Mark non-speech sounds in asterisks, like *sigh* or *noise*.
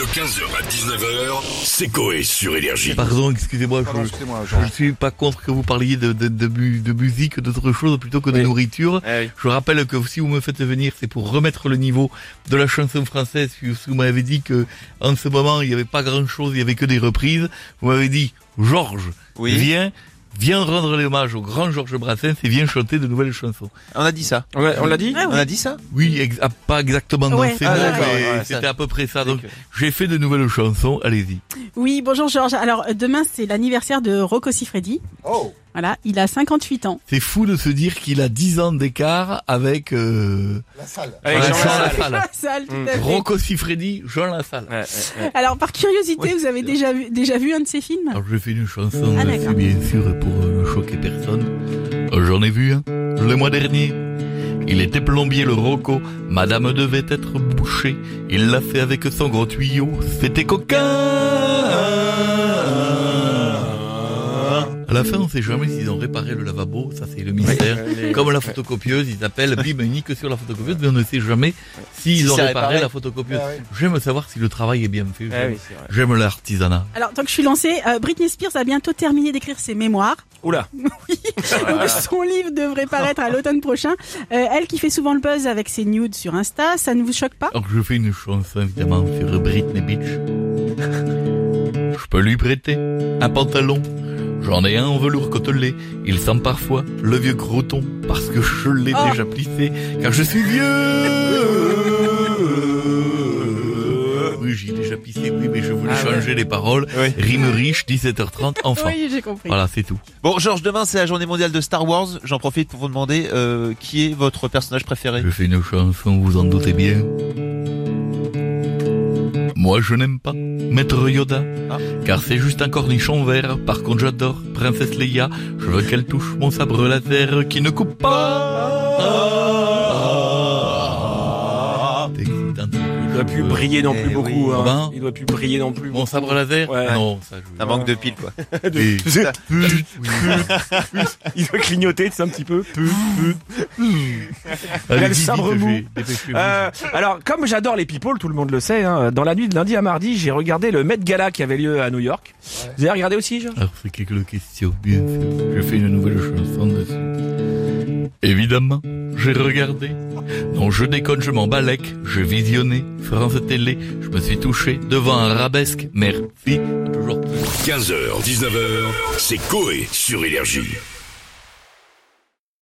De 15h à 19h, c'est Coé sur Énergie. Pardon, excusez-moi, Pardon, je, excusez-moi, je Jean. ne suis pas contre que vous parliez de, de, de, mu- de musique, d'autre chose plutôt que de Oui. nourriture. Eh oui. Je rappelle que si vous me faites venir, c'est pour remettre le niveau de la chanson française. Vous m'avez dit que en ce moment, il n'y avait pas grand-chose, il y avait que des reprises. Vous m'avez dit, Georges, Oui. viens, viens rendre l'hommage au grand Georges Brassens et viens chanter de nouvelles chansons. On a dit ça. On l'a on l'a dit Ah On oui. a dit ça? Oui, ex- ah, pas exactement dans Ouais. ces Ah, mots, mais ouais, c'était à peu près ça. Donc, j'ai fait de nouvelles chansons. Allez-y. Oui, bonjour Georges. Alors demain c'est l'anniversaire de Rocco Siffredi. Oh Voilà, il a 58 ans. C'est fou de se dire qu'il a 10 ans d'écart avec euh, La salle. Avec Jean Jean Lassalle. Tout à fait. Rocco Siffredi, Jean Lassalle. Alors par curiosité, vous avez déjà vu déjà vu un de ses films Alors je fais une chanson, Ah, euh, c'est bien sûr pour euh, ne choquer personne. Euh, J'en ai vu un le mois dernier. Il était plombier le Rocco, madame devait être bouchée. Il l'a fait avec son gros tuyau, c'était coquin. À la fin, on sait jamais s'ils ont réparé le lavabo, ça c'est le mystère. Comme la photocopieuse, ils appellent bim unique sur la photocopieuse, mais on ne sait jamais s'ils Si ont réparé, réparé. la photocopieuse. Ah oui. J'aime savoir si le travail est bien fait. Ah J'aime- oui. J'aime l'artisanat. Alors tant que je suis lancée, euh, Britney Spears a bientôt terminé d'écrire ses mémoires. Oula. *laughs* Donc, son livre devrait paraître à l'automne prochain. Euh, elle qui fait souvent le buzz avec ses nudes sur Insta, ça ne vous choque pas? Alors je fais une chanson évidemment sur Britney Beach. *laughs* Je peux lui prêter un pantalon. J'en ai un en velours côtelé. Il sent parfois le vieux croton parce que je l'ai Oh. déjà plissé car je suis vieux. *laughs* Oui, j'ai déjà pissé, oui, mais je voulais Ah ouais. changer les paroles. Oui. Rime riche, 17h30, enfin. Oui, j'ai compris. Voilà, c'est tout. Bon, Georges, demain c'est la journée mondiale de Star Wars. J'en profite pour vous demander euh, qui est votre personnage préféré? Je fais une chanson, vous en doutez bien. Moi je n'aime pas Maître Yoda, Ah. car c'est juste un cornichon vert. Par contre j'adore Princesse Leia, je veux qu'elle touche mon sabre laser qui ne coupe pas. Doit plus briller non Eh plus oui. beaucoup. Hein. Comment Il doit plus briller non plus. Mon sabre laser Ouais. Non, ça je... Ça manque de piles, quoi. *laughs* Et- *laughs* Il doit clignoter, c'est un petit peu. Le vite, sabre mou. Euh, alors, comme j'adore les people, tout le monde le sait, hein, dans la nuit de lundi à mardi, j'ai regardé le Met Gala qui avait lieu à New York. Vous avez regardé aussi, Georges? Alors c'est quelques questions, bien sûr. Je fais une nouvelle chanson dessus. Évidemment, j'ai regardé. Non, je déconne, je m'en balèque. Je visionnais France Télé. Je me suis touché devant un rabesque. Merci. Toujours 15h, 19h, c'est Coé sur Énergie.